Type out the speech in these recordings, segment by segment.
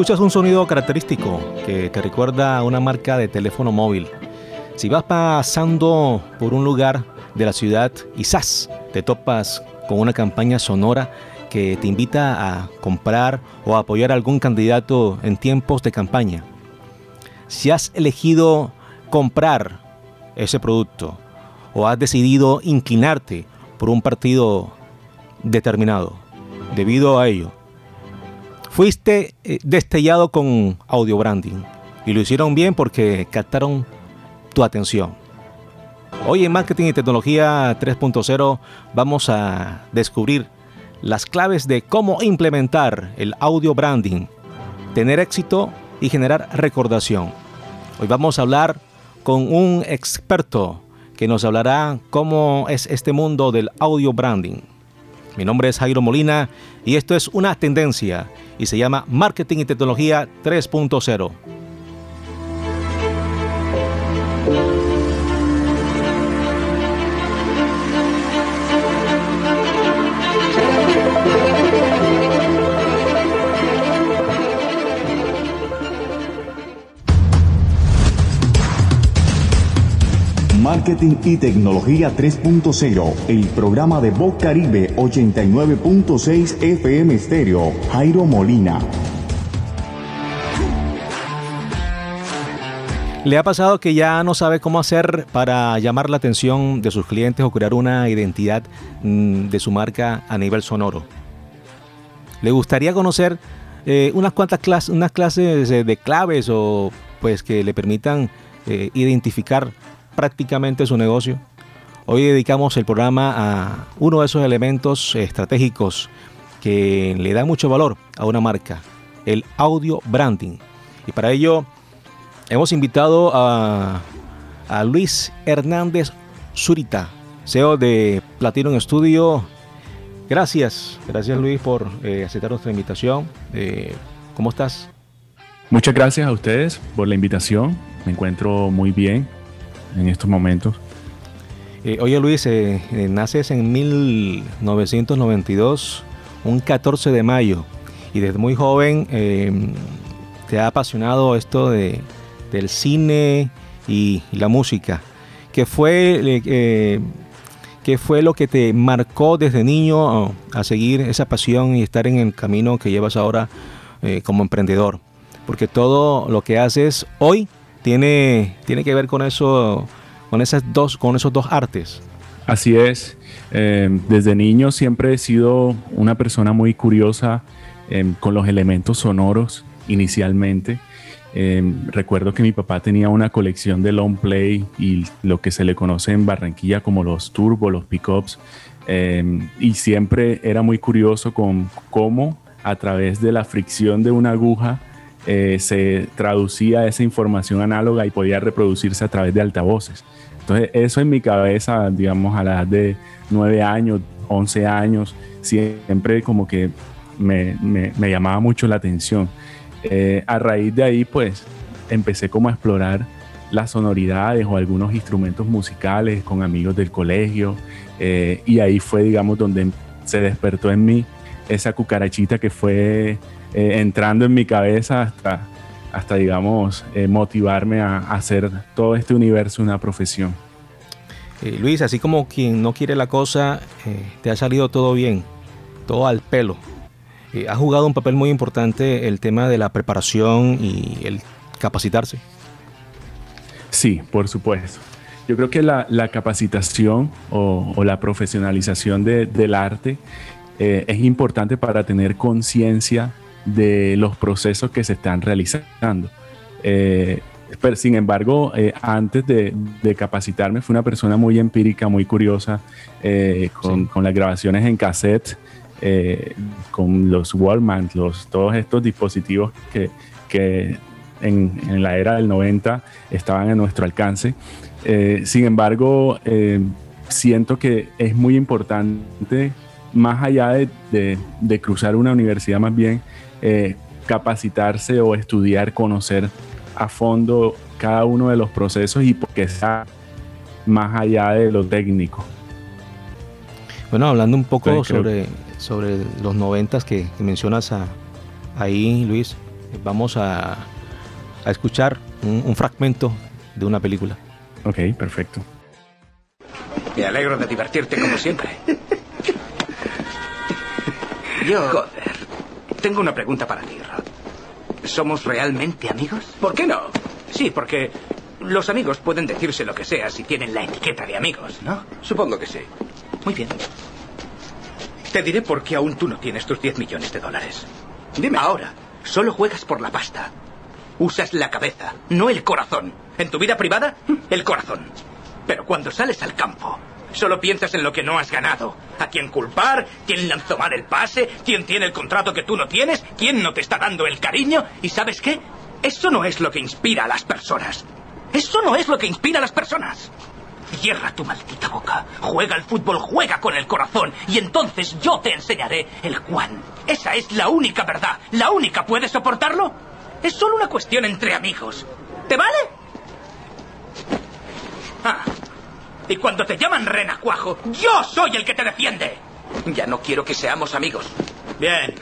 Escuchas un sonido característico que te recuerda a una marca de teléfono móvil, si vas pasando por un lugar de la ciudad y quizás te topas con una campaña sonora que te invita a comprar o a apoyar a algún candidato en tiempos de campaña. Si has elegido comprar ese producto o has decidido inclinarte por un partido determinado, debido a ello, fuiste eh, destellado con audio branding y lo hicieron bien porque captaron tu atención. Hoy en Marketing y Tecnología 3.0 vamos a descubrir las claves de cómo implementar el audio branding, tener éxito y generar recordación. Hoy vamos a hablar con un experto que nos hablará cómo es este mundo del audio branding. Mi nombre es Jairo Molina y esto es una tendencia y se llama Marketing y Tecnología 3.0. Marketing y Tecnología 3.0, el programa de Voz Caribe 89.6 FM Estéreo, Jairo Molina. ¿Le ha pasado que ya no sabe cómo hacer para llamar la atención de sus clientes o crear una identidad mm, de su marca a nivel sonoro? ¿Le gustaría conocer eh, unas cuantas clases, unas clases de claves o pues que le permitan eh, identificar prácticamente su negocio. Hoy dedicamos el programa a uno de esos elementos estratégicos que le da mucho valor a una marca, el audio branding. Y para ello hemos invitado a, Luis Hernández Zurita, CEO de Platinum Studio. Gracias, gracias Luis por eh, aceptar nuestra invitación. Eh, ¿Cómo estás? Muchas gracias a ustedes por la invitación. Me encuentro muy bien en estos momentos. Eh, oye Luis, eh, eh, naces en 1992, un 14 de mayo, y desde muy joven te ha apasionado esto de, del cine y, la música. ¿Qué fue, ¿Qué fue lo que te marcó desde niño a, seguir esa pasión y estar en el camino que llevas ahora como emprendedor? Porque todo lo que haces hoy tiene, tiene que ver con eso, con esas dos, con esos dos artes. Así es. Em, desde niño siempre he sido una persona muy curiosa em, con los elementos sonoros inicialmente. Em, recuerdo que mi papá tenía una colección de long play y lo que se le conoce en Barranquilla como los turbo, los pickups. y siempre era muy curioso con cómo a través de la fricción de una aguja eh, se traducía esa información análoga y podía reproducirse a través de altavoces. Entonces, eso en mi cabeza, digamos, a la edad de 9 años, 11 años, siempre como que me, llamaba mucho la atención. Eh, a raíz de ahí, pues, empecé como a explorar las sonoridades o algunos instrumentos musicales con amigos del colegio eh, y ahí fue, digamos, donde se despertó en mí esa cucarachita que fue eh, entrando en mi cabeza hasta, hasta digamos, eh, motivarme a, hacer todo este universo una profesión. Eh, Luis, así como quien no quiere la cosa, te ha salido todo bien, todo al pelo. ha jugado un papel muy importante el tema de la preparación y el capacitarse. Sí, por supuesto. Yo creo que la, capacitación o, la profesionalización del arte es importante para tener conciencia de los procesos que se están realizando. Eh, pero, sin embargo, eh, antes de, capacitarme, fui una persona muy empírica, muy curiosa, eh, con, las grabaciones en cassette, con los Wallman, los, todos estos dispositivos que, que en, en, la era del 90 estaban a nuestro alcance. sin embargo, siento que es muy importante, más allá de, de cruzar una universidad más bien, eh, capacitarse o estudiar, conocer a fondo cada uno de los procesos y porque sea más allá de lo técnico. Bueno, hablando un poco sobre, sobre los noventas que, mencionas ahí, Luis, vamos a, a escuchar un, un fragmento de una película. Ok, perfecto. Me alegro de divertirte como siempre. Yo... Joder. Tengo una pregunta para ti, Rod. ¿Somos realmente amigos? ¿Por qué no? Sí, porque los amigos pueden decirse lo que sea si tienen la etiqueta de amigos, ¿no? Supongo que sí. Muy bien. Te diré por qué aún tú no tienes tus 10 millones de dólares. Dime. Ahora, solo juegas por la pasta. Usas la cabeza, no el corazón. En tu vida privada, el corazón. Pero cuando sales al campo, solo piensas en lo que no has ganado. ¿A quién culpar? ¿Quién lanzó mal el pase? ¿Quién tiene el contrato que tú no tienes? ¿Quién no te está dando el cariño? ¿Y sabes qué? Eso no es lo que inspira a las personas. Eso no es lo que inspira a las personas. Cierra tu maldita boca. Juega al fútbol, juega con el corazón. Y entonces yo te enseñaré el cuán. Esa es la única verdad. La única. ¿Puedes soportarlo? Es solo una cuestión entre amigos. ¿Te vale? Ah. Y cuando te llaman renacuajo, yo soy el que te defiende. Ya no quiero que seamos amigos. Bien.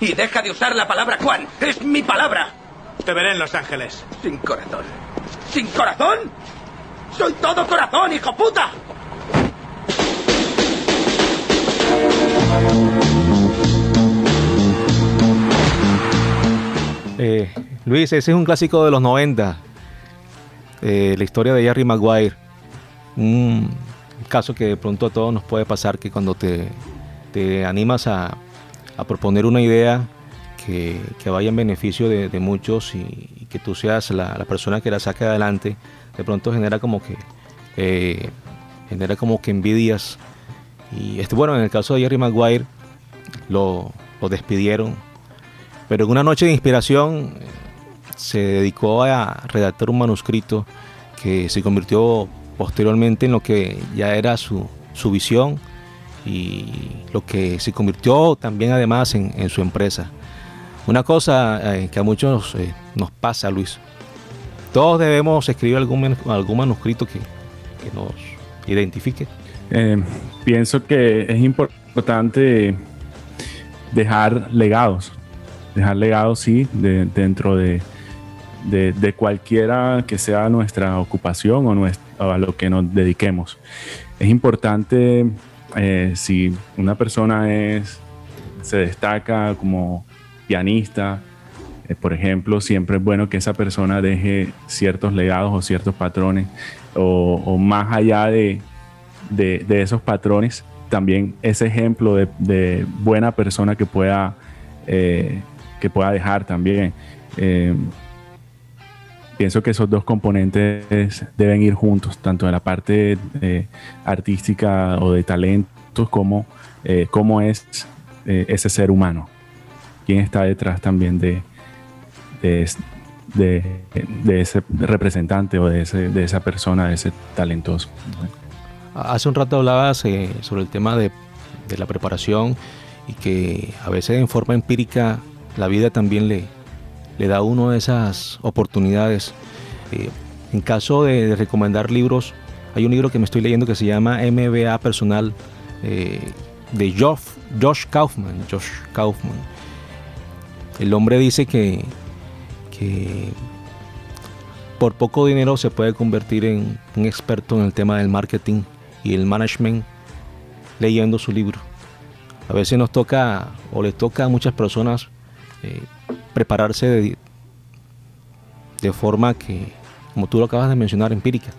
Y deja de usar la palabra cuán. Es mi palabra. Te veré en Los Ángeles. Sin corazón. ¿Sin corazón? ¡Soy todo corazón, hijo puta! Eh, Luis, ese es un clásico de los 90. Eh, la historia de Jerry Maguire. Un caso que de pronto a todos nos puede pasar que cuando te, te animas a, a, proponer una idea que, que, vaya en beneficio de, muchos y, que tú seas la, la, persona que la saque adelante, de pronto genera como que eh, genera como que envidias. Y este, bueno, en el caso de Jerry Maguire lo, lo despidieron, pero en una noche de inspiración se dedicó a redactar un manuscrito que se convirtió posteriormente en lo que ya era su, su visión y lo que se convirtió también además en, en su empresa. Una cosa eh, que a muchos eh, nos pasa, Luis. Todos debemos escribir algún, algún manuscrito que, que nos identifique. Eh, pienso que es importante dejar legados. Dejar legados, sí, de, dentro de, de, de, cualquiera que sea nuestra ocupación o, nuestra, a lo que nos dediquemos. Es importante eh, si una persona es, se destaca como pianista, eh, por ejemplo, siempre es bueno que esa persona deje ciertos legados o ciertos patrones o, más allá de, de, esos patrones, también ese ejemplo de, de buena persona que pueda, eh, que pueda dejar también. Pienso que esos dos componentes deben ir juntos, tanto en la parte eh, artística o de talentos como eh, cómo es eh, ese ser humano, quién está detrás también de, de, de, de ese representante o de, ese, de, esa persona, de ese talentoso. Hace un rato hablabas eh, sobre el tema de, de la preparación y que a veces en forma empírica la vida también le, le da uno de esas oportunidades. Eh, en caso de, de, recomendar libros, hay un libro que me estoy leyendo que se llama MBA Personal eh, de Josh, Josh, Kaufman. Josh Kaufman. El hombre dice que, que por poco dinero se puede convertir en un experto en el tema del marketing y el management leyendo su libro. A veces nos toca o le toca a muchas personas eh, prepararse de, de, forma que, como tú lo acabas de mencionar, empírica.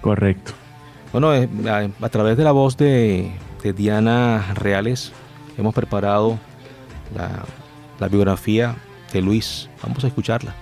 Correcto. Bueno, eh, a, a, través de la voz de, de, Diana Reales hemos preparado la, la biografía de Luis. Vamos a escucharla.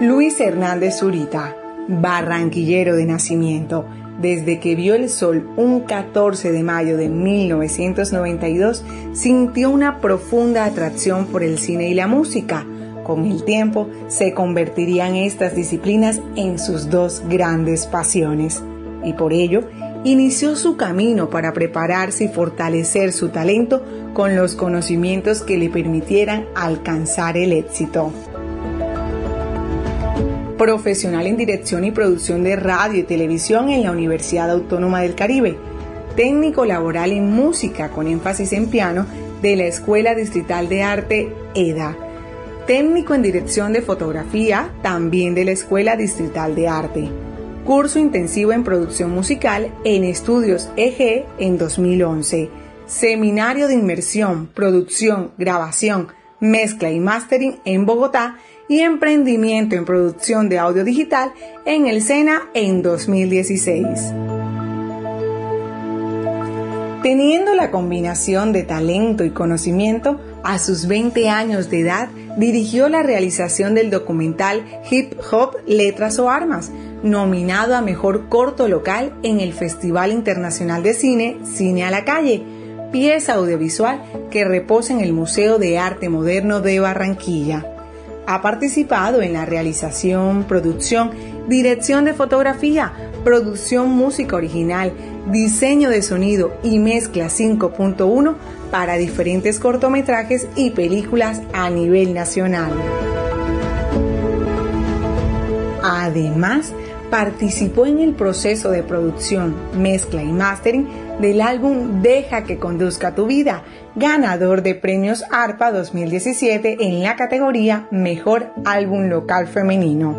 Luis Hernández Zurita, barranquillero de nacimiento, desde que vio el sol un 14 de mayo de 1992, sintió una profunda atracción por el cine y la música. Con el tiempo se convertirían estas disciplinas en sus dos grandes pasiones y por ello inició su camino para prepararse y fortalecer su talento con los conocimientos que le permitieran alcanzar el éxito profesional en dirección y producción de radio y televisión en la Universidad Autónoma del Caribe. técnico laboral en música con énfasis en piano de la Escuela Distrital de Arte EDA, técnico en dirección de fotografía también de la Escuela Distrital de Arte, curso intensivo en producción musical en Estudios EG en 2011, seminario de inmersión, producción, grabación, mezcla y mastering en Bogotá y emprendimiento en producción de audio digital en el SENA en 2016. Teniendo la combinación de talento y conocimiento, a sus 20 años de edad dirigió la realización del documental Hip Hop, Letras o Armas, nominado a Mejor Corto Local en el Festival Internacional de Cine Cine a la Calle, pieza audiovisual que reposa en el Museo de Arte Moderno de Barranquilla. Ha participado en la realización, producción, dirección de fotografía, producción música original, diseño de sonido y mezcla 5.1 para diferentes cortometrajes y películas a nivel nacional. Además, participó en el proceso de producción, mezcla y mastering del álbum Deja que conduzca tu vida, ganador de premios ARPA 2017 en la categoría Mejor Álbum Local Femenino.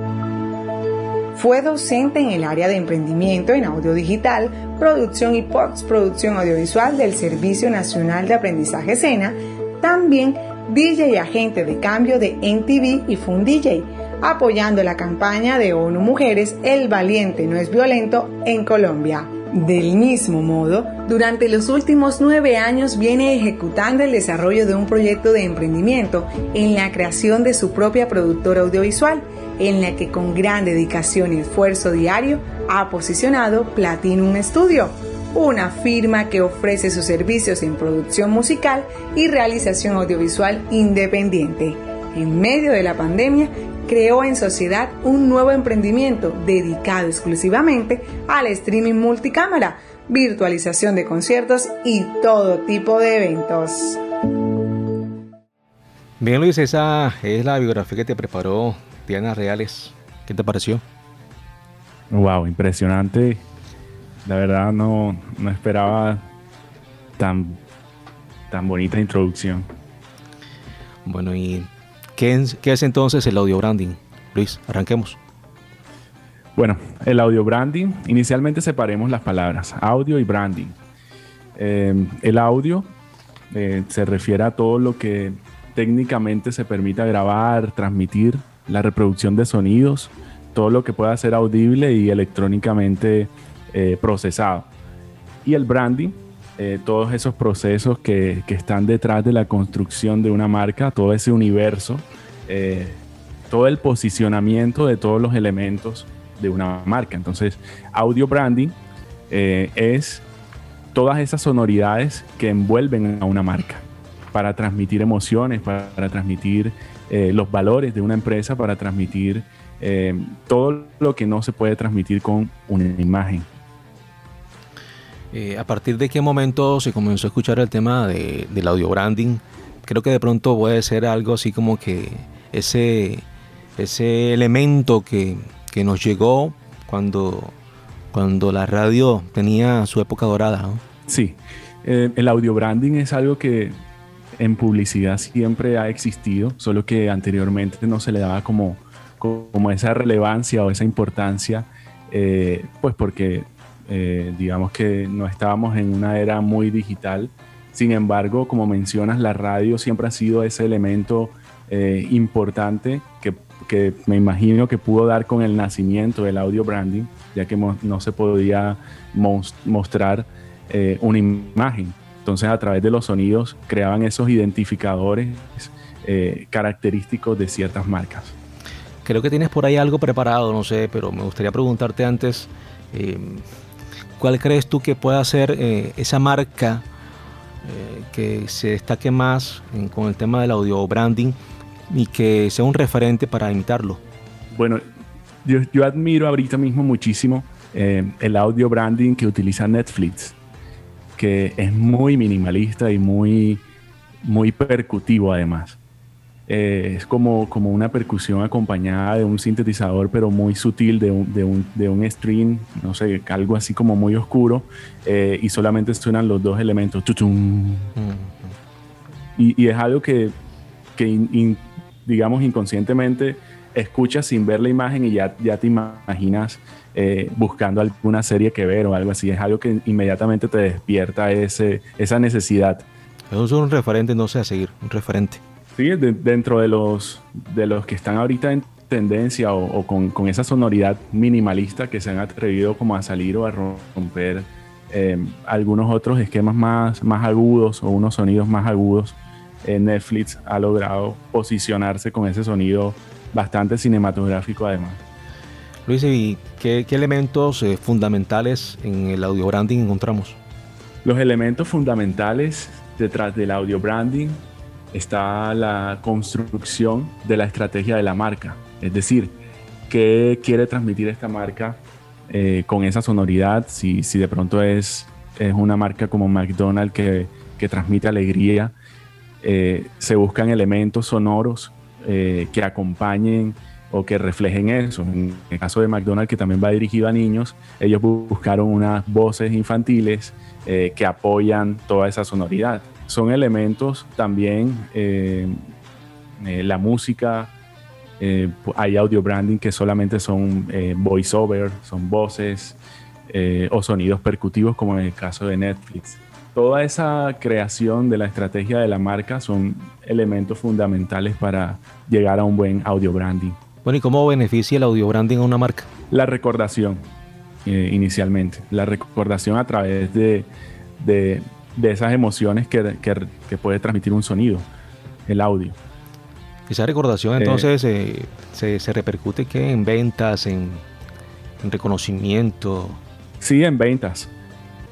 Fue docente en el área de emprendimiento en audio digital, producción y postproducción audiovisual del Servicio Nacional de Aprendizaje SENA, también DJ y agente de cambio de NTV y FunDJ, apoyando la campaña de ONU Mujeres El Valiente No es Violento en Colombia. Del mismo modo, durante los últimos nueve años viene ejecutando el desarrollo de un proyecto de emprendimiento en la creación de su propia productora audiovisual, en la que con gran dedicación y esfuerzo diario ha posicionado Platinum Studio, una firma que ofrece sus servicios en producción musical y realización audiovisual independiente. En medio de la pandemia, creó en sociedad un nuevo emprendimiento dedicado exclusivamente al streaming multicámara, virtualización de conciertos y todo tipo de eventos. Bien Luis, esa es la biografía que te preparó Diana Reales. ¿Qué te pareció? Wow, impresionante. La verdad no, no esperaba tan, tan bonita introducción. Bueno, y ¿Qué es, entonces el audio branding? Luis, arranquemos. Bueno, el audio branding, inicialmente separemos las palabras, audio y branding. Em, el audio eh, se refiere a todo lo que técnicamente se permita grabar, transmitir, la reproducción de sonidos, todo lo que pueda ser audible y electrónicamente eh, procesado. Y el branding eh, todos esos procesos que, están detrás de la construcción de una marca, todo ese universo, eh, todo el posicionamiento de todos los elementos de una marca. Entonces, audio branding eh, es todas esas sonoridades que envuelven a una marca para transmitir emociones, para, transmitir los valores de una empresa, para transmitir todo lo que no se puede transmitir con una imagen. Eh, ¿A partir de qué momento se comenzó a escuchar el tema del audio branding? Creo que de pronto puede ser algo así como que ese, ese elemento que, nos llegó cuando, cuando la radio tenía su época dorada. Sí, eh, el audio branding es algo que en publicidad siempre ha existido, solo que anteriormente no se le daba como, como esa relevancia o esa importancia, eh, pues porque eh, digamos que no estábamos en una era muy digital. Sin embargo, como mencionas, la radio siempre ha sido ese elemento eh, importante que, me imagino que pudo dar con el nacimiento del audio branding, ya que no se podía mostrar eh, una imagen. Entonces, a través de los sonidos creaban esos identificadores característicos de ciertas marcas. Creo que tienes por ahí algo preparado, no sé, pero me gustaría preguntarte antes, ¿Cuál crees tú que pueda ser eh, esa marca eh, que se destaque más con el tema del audio branding y que sea un referente para imitarlo? Bueno, yo, admiro ahorita mismo muchísimo eh, el audio branding que utiliza Netflix, que es muy minimalista y muy, muy percutivo además. Eh, es como, como una percusión acompañada de un sintetizador, pero muy sutil, de un, de un, de un string, no sé, algo así como muy oscuro, eh, y solamente suenan los dos elementos. y, y, es algo que, que digamos, inconscientemente escuchas sin ver la imagen y ya, ya te imaginas eh, buscando alguna serie que ver o algo así. Es algo que inmediatamente te despierta ese, esa necesidad. Es un referente, no sé, a seguir, un referente. Sí, dentro de los, de los que están ahorita en tendencia o, con, esa sonoridad minimalista que se han atrevido como a salir o a romper em, algunos otros esquemas más, más agudos o unos sonidos más agudos. Eh, Netflix ha logrado posicionarse con ese sonido bastante cinematográfico además. Luis, ¿y qué, elementos eh, fundamentales en el audio branding encontramos? Los elementos fundamentales detrás del audio branding está la construcción de la estrategia de la marca. Es decir, qué quiere transmitir esta marca eh, con esa sonoridad. Si, si de pronto es, es, una marca como McDonald's que, que transmite alegría, eh, se buscan elementos sonoros eh, que acompañen o que reflejen eso. En el caso de McDonald's, que también va dirigido a niños, ellos buscaron unas voces infantiles que apoyan toda esa sonoridad son elementos también, eh, eh, la música, eh, hay audio branding que solamente son voiceover, son voces o sonidos percutivos como en el caso de Netflix. Toda esa creación de la estrategia de la marca son elementos fundamentales para llegar a un buen audio branding. Bueno, ¿y cómo beneficia el audio branding a una marca? La recordación, inicialmente. La recordación a través de, de esas emociones que, que, puede transmitir un sonido, el audio. Esa recordación eh, entonces eh, se, se, repercute que en ventas, en, reconocimiento. Sí, en ventas.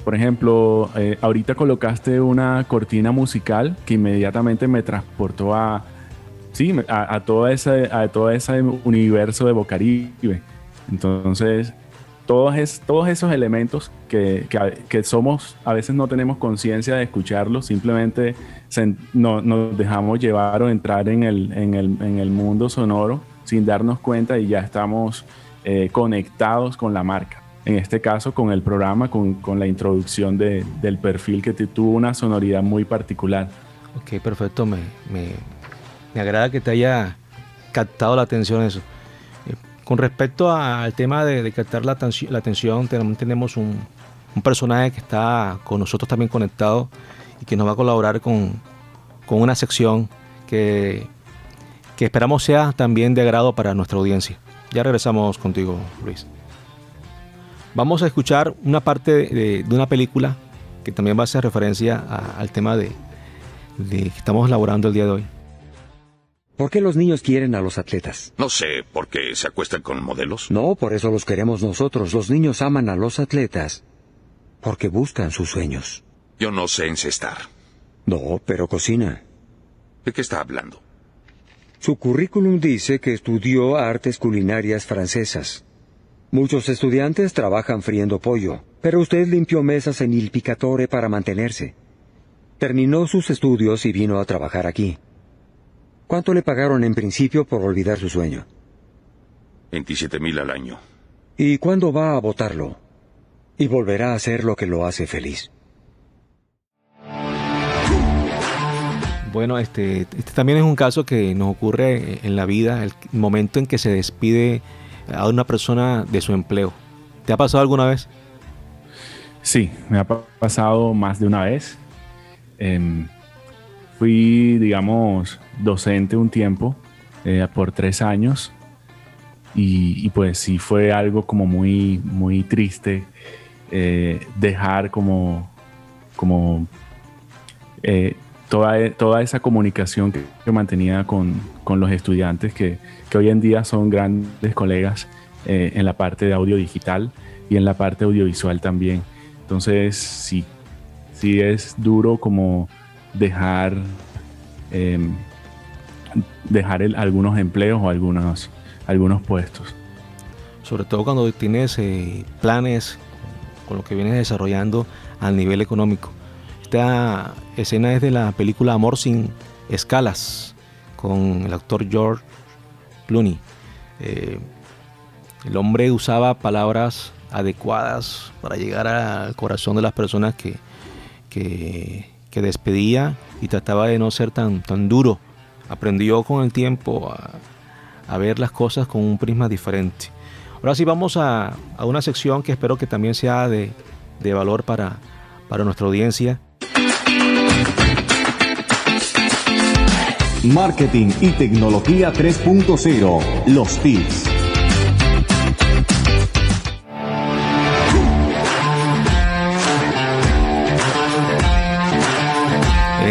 Por ejemplo, eh, ahorita colocaste una cortina musical que inmediatamente me transportó a, sí, a, a, todo ese, a todo ese universo de Bocaribe. Entonces, todos, es, todos esos elementos que, somos, a veces no tenemos conciencia de escucharlos, simplemente no, nos dejamos llevar o entrar en el, mundo sonoro sin darnos cuenta y ya estamos eh, conectados con la marca. En este caso, con el programa, con, la introducción de, del perfil que tuvo una sonoridad muy particular. Ok, perfecto. Me agrada que te haya captado la atención eso. Con respecto al tema de, captar la, atención, tenemos un, personaje que está con nosotros también conectado y que nos va a colaborar con, una sección que, que, esperamos sea también de agrado para nuestra audiencia. Ya regresamos contigo, Luis. Vamos a escuchar una parte de, una película que también va a hacer referencia al tema de, de que estamos elaborando el día de hoy. ¿Por qué los niños quieren a los atletas? No sé, ¿por qué se acuestan con modelos? No, por eso los queremos nosotros. Los niños aman a los atletas porque buscan sus sueños. Yo no sé encestar. No, pero cocina. ¿De qué está hablando? Su currículum dice que estudió artes culinarias francesas. Muchos estudiantes trabajan friendo pollo, pero usted limpió mesas en Il Picatore para mantenerse. Terminó sus estudios y vino a trabajar aquí. ¿Cuánto le pagaron en principio por olvidar su sueño? 27 mil al año. ¿Y cuándo va a votarlo? Y volverá a hacer lo que lo hace feliz. Bueno, este, este también es un caso que nos ocurre en la vida, el momento en que se despide a una persona de su empleo. ¿Te ha pasado alguna vez? Sí, me ha pasado más de una vez. Em, fui, digamos, docente un tiempo, eh, por tres años, y, pues sí fue algo como muy, muy triste eh, dejar como, como eh, toda, toda esa comunicación que, yo mantenía con, con, los estudiantes que, que, hoy en día son grandes colegas en la parte de audio digital y en la parte audiovisual también. Entonces sí, sí es duro como dejar, em, dejar algunos empleos o algunos, algunos puestos. Sobre todo cuando tienes eh, planes con lo que vienes desarrollando a nivel económico. Esta escena es de la película Amor sin escalas con el actor George Clooney. Eh, el hombre usaba palabras adecuadas para llegar al corazón de las personas que, que, despedía y trataba de no ser tan, tan duro. Aprendió con el tiempo a, a ver las cosas con un prisma diferente. Ahora sí vamos a, a una sección que espero que también sea de, de valor para, para nuestra audiencia. Marketing y tecnología 3.0. Los tips.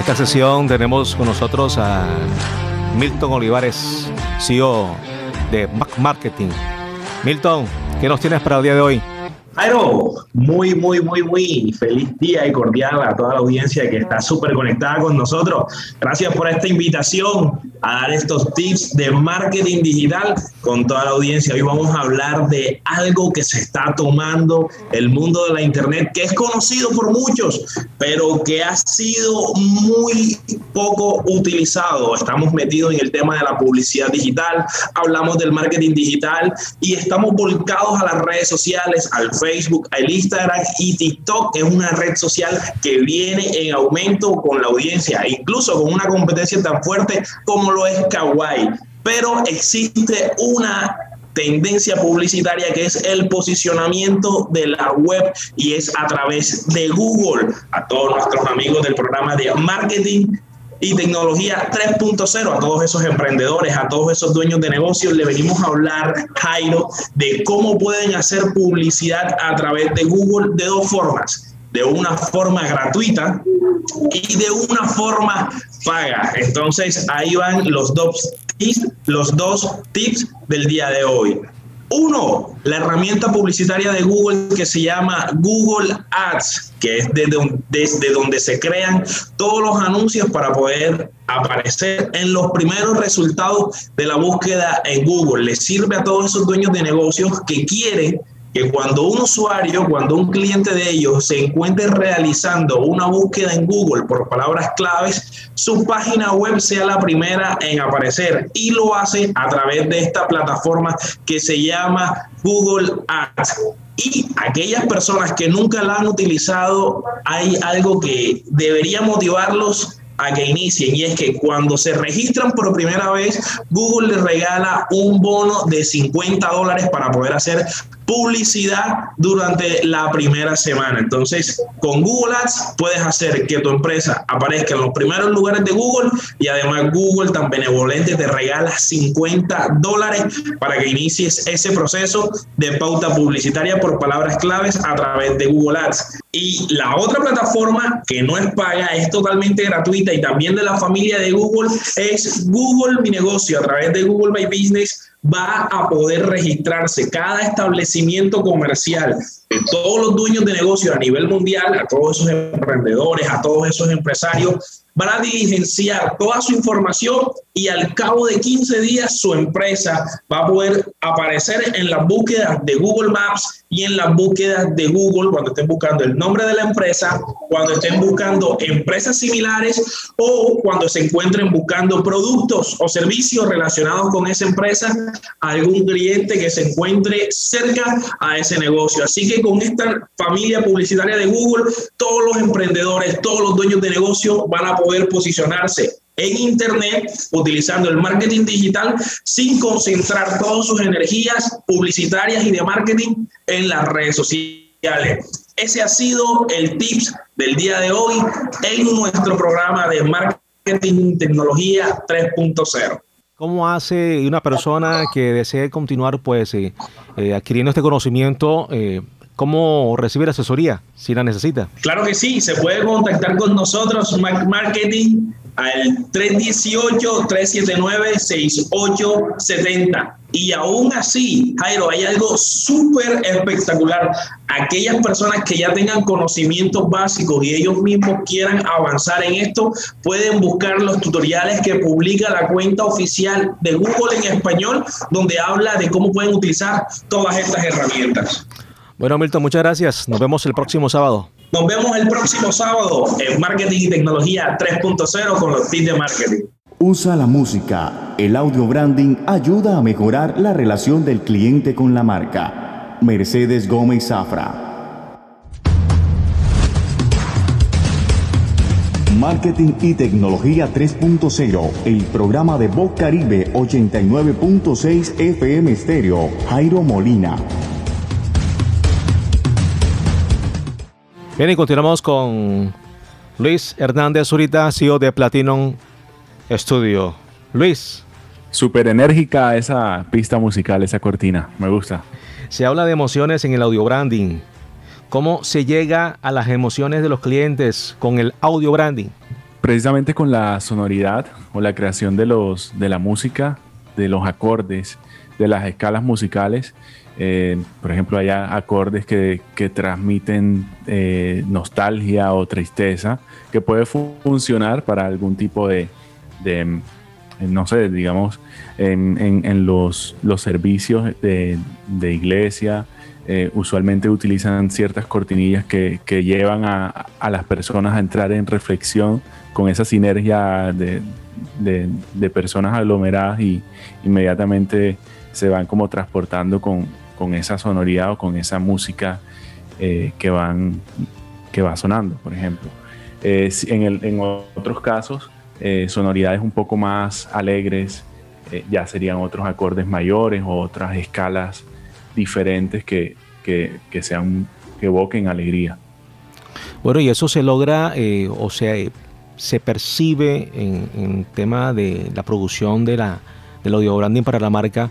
Esta sesión tenemos con nosotros a Milton Olivares, CEO de Mac Marketing. Milton, ¿qué nos tienes para el día de hoy? Jairo, muy, muy, muy, muy feliz día y cordial a toda la audiencia que está súper conectada con nosotros. Gracias por esta invitación a dar estos tips de marketing digital con toda la audiencia. Hoy vamos a hablar de algo que se está tomando el mundo de la Internet, que es conocido por muchos, pero que ha sido muy poco utilizado. Estamos metidos en el tema de la publicidad digital, hablamos del marketing digital y estamos volcados a las redes sociales, al Facebook, al Instagram y TikTok es una red social que viene en aumento con la audiencia, incluso con una competencia tan fuerte como lo es Kawaii. Pero existe una tendencia publicitaria que es el posicionamiento de la web y es a través de Google. A todos nuestros amigos del programa de marketing y tecnología 3.0 a todos esos emprendedores, a todos esos dueños de negocios. Le venimos a hablar, Jairo, de cómo pueden hacer publicidad a través de Google de dos formas. De una forma gratuita y de una forma paga. Entonces ahí van los dos tips, los dos tips del día de hoy. Uno, la herramienta publicitaria de Google que se llama Google Ads, que es desde, donde se crean todos los anuncios para poder aparecer en los primeros resultados de la búsqueda en Google. Le sirve a todos esos dueños de negocios que quieren que cuando un usuario, cuando un cliente de ellos se encuentre realizando una búsqueda en Google por palabras claves, su página web sea la primera en aparecer y lo hace a través de esta plataforma que se llama Google Ads. Y aquellas personas que nunca la han utilizado, hay algo que debería motivarlos a que inicien y es que cuando se registran por primera vez, Google les regala un bono de 50 dólares para poder hacer publicidad durante la primera semana. Entonces, con Google Ads puedes hacer que tu empresa aparezca en los primeros lugares de Google y además Google tan benevolente te regala 50 dólares para que inicies ese proceso de pauta publicitaria por palabras claves a través de Google Ads. Y la otra plataforma que no es paga, es totalmente gratuita y también de la familia de Google es Google Mi Negocio a través de Google My Business va a poder registrarse. Cada establecimiento comercial todos los dueños de negocio a nivel mundial, a todos esos emprendedores, a todos esos empresarios, van a diligenciar toda su información y al cabo de 15 días su empresa va a poder aparecer en las búsquedas de Google Maps y en las búsquedas de Google cuando estén buscando el nombre de la empresa, cuando estén buscando empresas similares o cuando se encuentren buscando productos o servicios relacionados con esa empresa, algún cliente que se encuentre cerca a ese negocio. Así que con esta familia publicitaria de Google, todos los emprendedores, todos los dueños de negocio van a poder posicionarse en Internet utilizando el marketing digital sin concentrar todas sus energías publicitarias y de marketing en las redes sociales. Ese ha sido el tips del día de hoy en nuestro programa de marketing tecnología 3.0. ¿Cómo hace una persona que desee continuar pues eh, eh, adquiriendo este conocimiento? Eh, ¿Cómo recibir asesoría si la necesita? Claro que sí, se puede contactar con nosotros, Marketing, al 318-379-6870. Y aún así, Jairo, hay algo súper espectacular. Aquellas personas que ya tengan conocimientos básicos y ellos mismos quieran avanzar en esto, pueden buscar los tutoriales que publica la cuenta oficial de Google en español, donde habla de cómo pueden utilizar todas estas herramientas. Bueno, Milton, muchas gracias. Nos vemos el próximo sábado. Nos vemos el próximo sábado en Marketing y Tecnología 3.0 con los tips de marketing. Usa la música. El audio branding ayuda a mejorar la relación del cliente con la marca. Mercedes Gómez Zafra. Marketing y Tecnología 3.0, el programa de Voz Caribe 89.6 FM Estéreo, Jairo Molina. Bien, y continuamos con Luis Hernández Zurita, CEO de Platinum Studio. Luis. Súper enérgica esa pista musical, esa cortina, me gusta. Se habla de emociones en el audio branding. ¿Cómo se llega a las emociones de los clientes con el audio branding? Precisamente con la sonoridad o la creación de, los, de la música, de los acordes, de las escalas musicales. Eh, por ejemplo, hay acordes que, transmiten eh, nostalgia o tristeza, que puede funcionar para algún tipo de, no sé, digamos, en, los, los, servicios de, iglesia. Eh, usualmente utilizan ciertas cortinillas que, llevan a, las personas a entrar en reflexión con esa sinergia de, de personas aglomeradas y inmediatamente se van como transportando con, con esa sonoridad o con esa música eh, que, van, que va sonando, por ejemplo. Eh, en, otros casos, eh, sonoridades un poco más alegres, ya serían otros acordes mayores o otras escalas diferentes que, que, que, sean, que evoquen alegría. Bueno, y eso se logra, o sea, se percibe en, en tema de la producción de la, del audio branding para la marca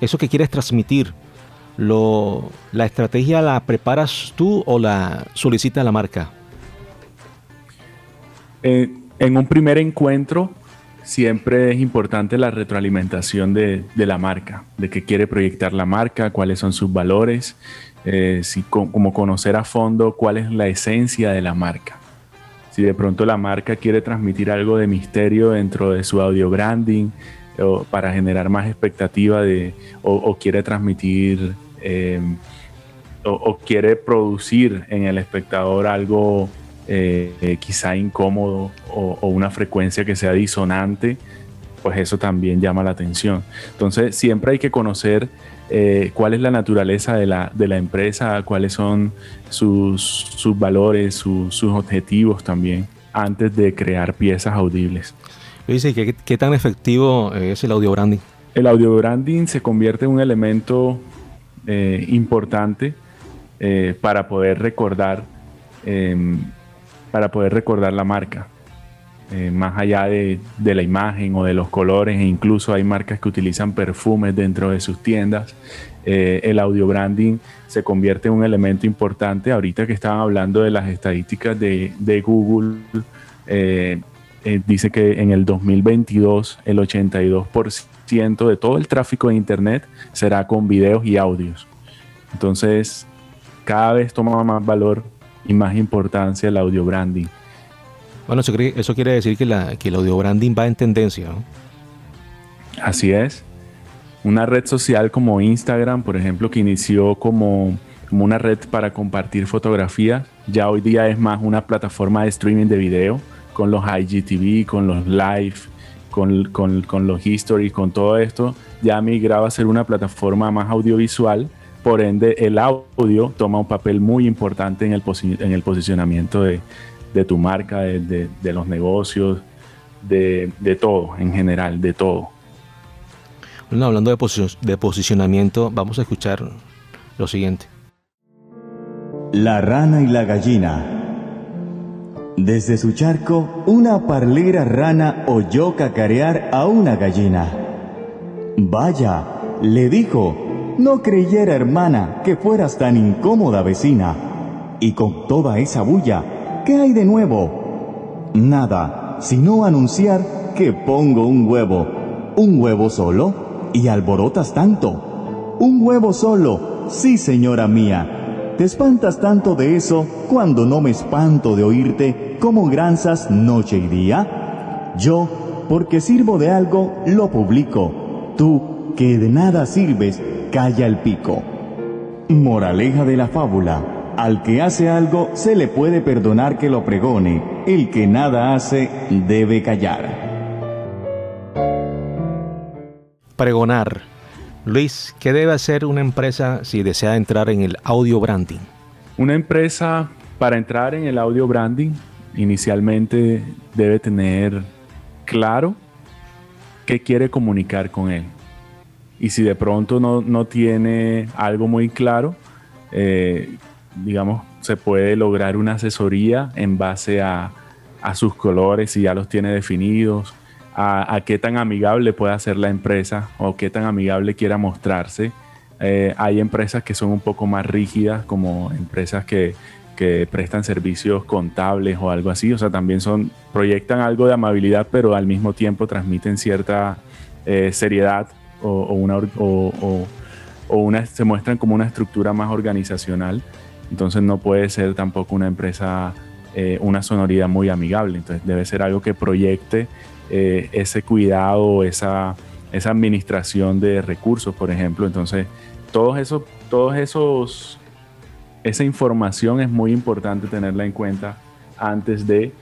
eso que quieres transmitir, ¿la estrategia la preparas tú o la solicita la marca? Eh, en un primer encuentro siempre es importante la retroalimentación de, la marca, de qué quiere proyectar la marca, cuáles son sus valores, eh, como conocer a fondo cuál es la esencia de la marca. Si de pronto la marca quiere transmitir algo de misterio dentro de su audio branding, o para generar más expectativa de, o, quiere transmitir eh, o, quiere producir en el espectador algo eh, quizá incómodo o, una frecuencia que sea disonante, pues eso también llama la atención. Entonces siempre hay que conocer eh, cuál es la naturaleza de la, de la empresa, cuáles son sus, sus valores, sus objetivos también, antes de crear piezas audibles. Dice, ¿qué, ¿qué tan efectivo es el audio branding? El audio branding se convierte en un elemento eh, importante eh, para poder recordar em, para poder recordar la marca. Eh, más allá de, la imagen o de los colores, e incluso hay marcas que utilizan perfumes dentro de sus tiendas. el audio branding se convierte en un elemento importante. Ahorita que estaban hablando de las estadísticas de, Google, dice que en el 2022 el 82% de todo el tráfico de Internet será con videos y audios. Entonces, cada vez toma más valor y más importancia el audio branding. Bueno, eso, quiere decir que, el audio branding va en tendencia. Así es. Una red social como Instagram, por ejemplo, que inició como, como una red para compartir fotografías, ya hoy día es más una plataforma de streaming de video con los IGTV, con los live, con, con, los history, con todo esto, ya migraba a ser una plataforma más audiovisual. Por ende, el audio toma un papel muy importante en el, en el posicionamiento de, tu marca, de, los negocios, de, todo en general, de todo. Bueno, hablando de, de posicionamiento, vamos a escuchar lo siguiente. La rana y la gallina desde su charco, una parlera rana oyó cacarear a una gallina. Vaya, le dijo, no creyera hermana que fueras tan incómoda vecina. Y con toda esa bulla, ¿qué hay de nuevo? Nada, sino anunciar que pongo un huevo. ¿Un huevo solo? ¿Y alborotas tanto? Un huevo solo, sí señora mía. ¿Te espantas tanto de eso cuando no me espanto de oírte como granzas noche y día? Yo, porque sirvo de algo, lo publico. Tú, que de nada sirves, calla el pico. Moraleja de la fábula. Al que hace algo se le puede perdonar que lo pregone. El que nada hace debe callar. pregonar. Luis, ¿qué debe hacer una empresa si desea entrar en el audio branding? Una empresa para entrar en el audio branding inicialmente debe tener claro qué quiere comunicar con él. Y si de pronto no, tiene algo muy claro, eh, digamos, se puede lograr una asesoría en base a, sus colores, si ya los tiene definidos, a, qué tan amigable puede ser la empresa o qué tan amigable quiera mostrarse. Eh, hay empresas que son un poco más rígidas, como empresas que, prestan servicios contables o algo así. O sea, también son, proyectan algo de amabilidad, pero al mismo tiempo transmiten cierta eh, seriedad o, una, o, una, se muestran como una estructura más organizacional. Entonces no puede ser tampoco una empresa, eh, una sonoridad muy amigable. Entonces debe ser algo que proyecte eh, ese cuidado, esa, esa administración de recursos, por ejemplo. Entonces, todos esos, todos esos, esa información es muy importante tenerla en cuenta antes de,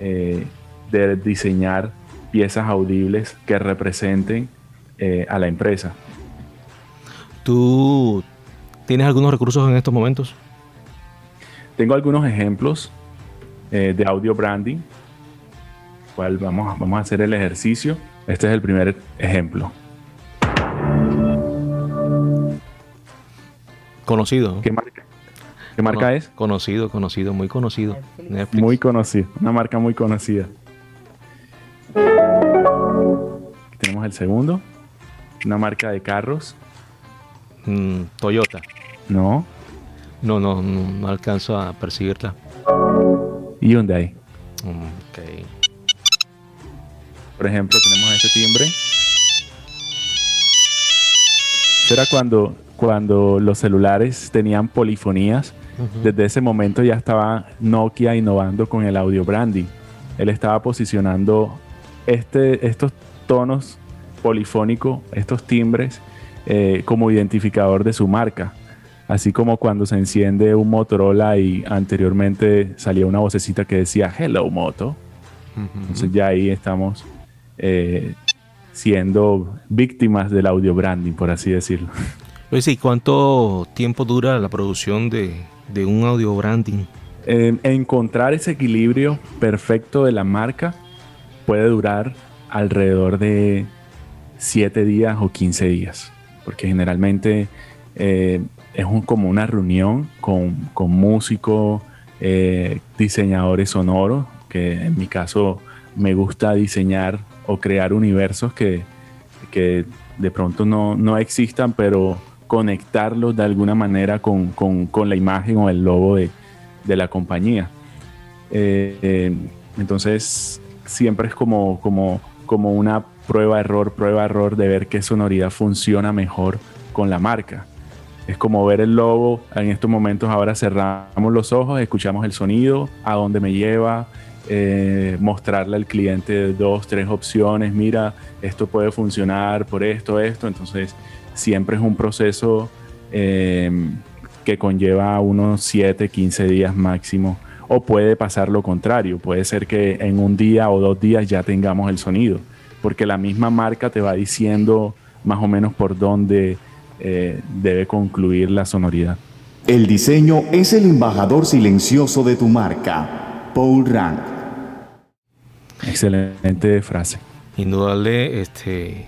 eh, de diseñar piezas audibles que representen a la empresa. ¿Tú tienes algunos recursos en estos momentos? Tengo algunos ejemplos eh, de audio branding, cual vamos, vamos a hacer el ejercicio. Este es el primer ejemplo. Conocido. ¿Qué marca, ¿Qué marca es? Conocido, conocido, muy conocido. Muy conocido, una marca muy conocida. Aquí tenemos el segundo, una marca de carros. Mm, Toyota. No. No, no, no, alcanzo a percibirla. Hyundai. Ok. Por ejemplo, tenemos este timbre. Era cuando, cuando los celulares tenían polifonías. Desde ese momento ya estaba Nokia innovando con el audio branding. Él estaba posicionando este, estos tonos polifónicos, estos timbres, eh, como identificador de su marca. Así como cuando se enciende un Motorola y anteriormente salía una vocecita que decía Hello Moto. Entonces ya ahí estamos eh, siendo víctimas del audio branding, por así decirlo. Luis, ¿y cuánto tiempo dura la producción de, un audio branding? Eh, encontrar ese equilibrio perfecto de la marca puede durar alrededor de 7 días o 15 días, porque generalmente eh, es como una reunión con, músicos, eh, diseñadores sonoros, que en mi caso me gusta diseñar o crear universos que, de pronto no, existan, pero conectarlos de alguna manera con, la imagen o el logo de, la compañía. Eh, entonces, siempre es como, como, como una prueba-error, prueba-error de ver qué sonoridad funciona mejor con la marca. Es como ver el logo. En estos momentos ahora cerramos los ojos, escuchamos el sonido, a dónde me lleva, eh, mostrarle al cliente dos, tres opciones. Mira, esto puede funcionar por esto, esto. Entonces, siempre es un proceso em, que conlleva unos 7, 15 días máximo. O puede pasar lo contrario. Puede ser que en un día o dos días ya tengamos el sonido. Porque la misma marca te va diciendo más o menos por dónde eh, debe concluir la sonoridad. El diseño es el embajador silencioso de tu marca. Paul Rand. Excelente frase. Indudable, este,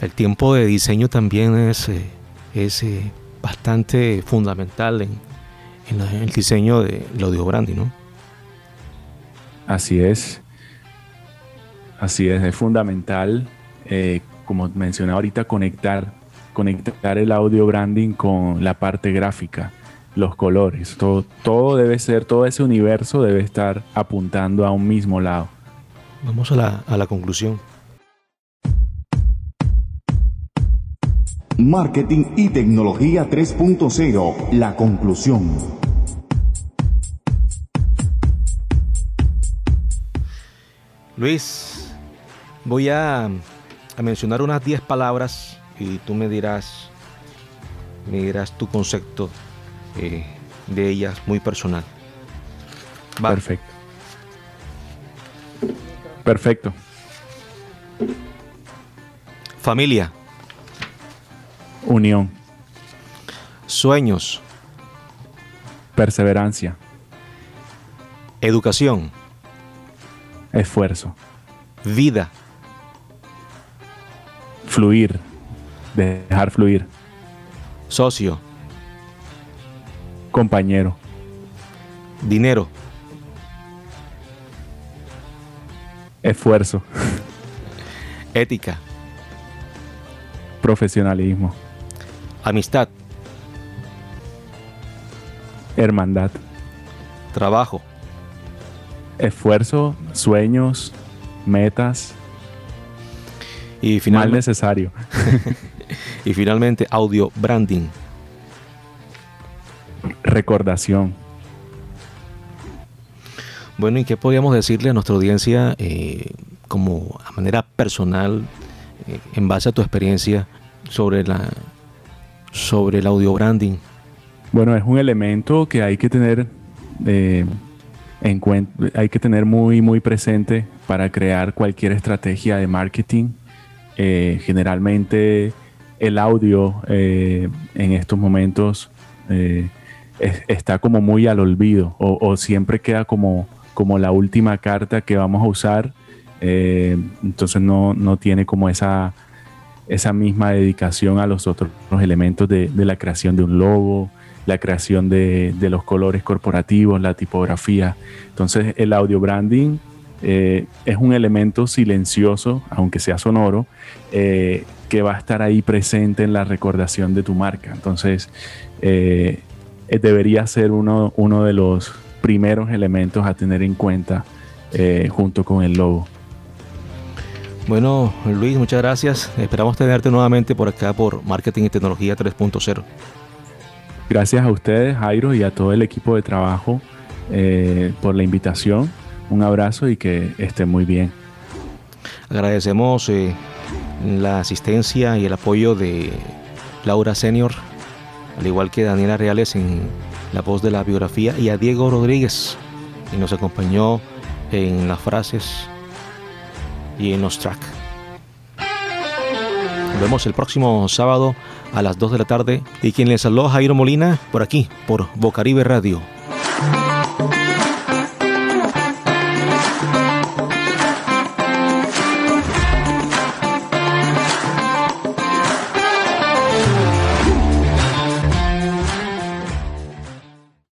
el tiempo de diseño también es, eh, es eh, bastante fundamental en, el diseño de audio branding, ¿no? Así es. Así es, es fundamental, como mencioné ahorita, conectar conectar el audio branding con la parte gráfica, los colores, todo, todo debe ser, todo ese universo debe estar apuntando a un mismo lado. Vamos a la, a la conclusión. Marketing y tecnología 3.0, la conclusión. Luis, voy a, a mencionar unas 10 palabras y tú me dirás, me dirás tu concepto eh, de ellas muy personal. Perfecto. Perfecto. Familia. Unión. Sueños. Perseverancia. Educación. Esfuerzo. Vida. Fluir. Dejar fluir. Socio. Compañero. Dinero. Esfuerzo. Ética. Profesionalismo. Amistad. Hermandad. Trabajo. Esfuerzo, sueños, metas. Y Mal finalmente, necesario. y finalmente audio branding. Recordación. Bueno, ¿y qué podríamos decirle a nuestra audiencia eh, como a manera personal, eh, en base a tu experiencia, sobre la sobre el audio branding? Bueno, es un elemento que hay que tener eh, en cuenta, hay que tener muy, muy presente para crear cualquier estrategia de marketing. Generalmente el audio en estos momentos es- está como muy al olvido o, siempre queda como, como la última carta que vamos a usar. eh, entonces no, no tiene como esa, esa misma dedicación a los otros elementos de, de la creación de un logo, la creación de, de los colores corporativos, la tipografía. Entonces el audio branding eh, es un elemento silencioso, aunque sea sonoro, eh, que va a estar ahí presente en la recordación de tu marca. Entonces eh, eh, debería ser uno, uno de los primeros elementos a tener en cuenta eh, junto con el logo. Bueno, Luis, muchas gracias. Esperamos tenerte nuevamente por acá por Marketing y Tecnología 3.0. Gracias a ustedes, Jairo, y a todo el equipo de trabajo eh, por la invitación. Un abrazo y que estén muy bien. Agradecemos eh, la asistencia y el apoyo de Laura Senior, al igual que Daniela Reales en la voz de la biografía, y a Diego Rodríguez, que nos acompañó en las frases y en los tracks. Nos vemos el próximo sábado a las 2 de la tarde. Y quien les habló, Jairo Molina, por aquí, por Bocaribe Radio.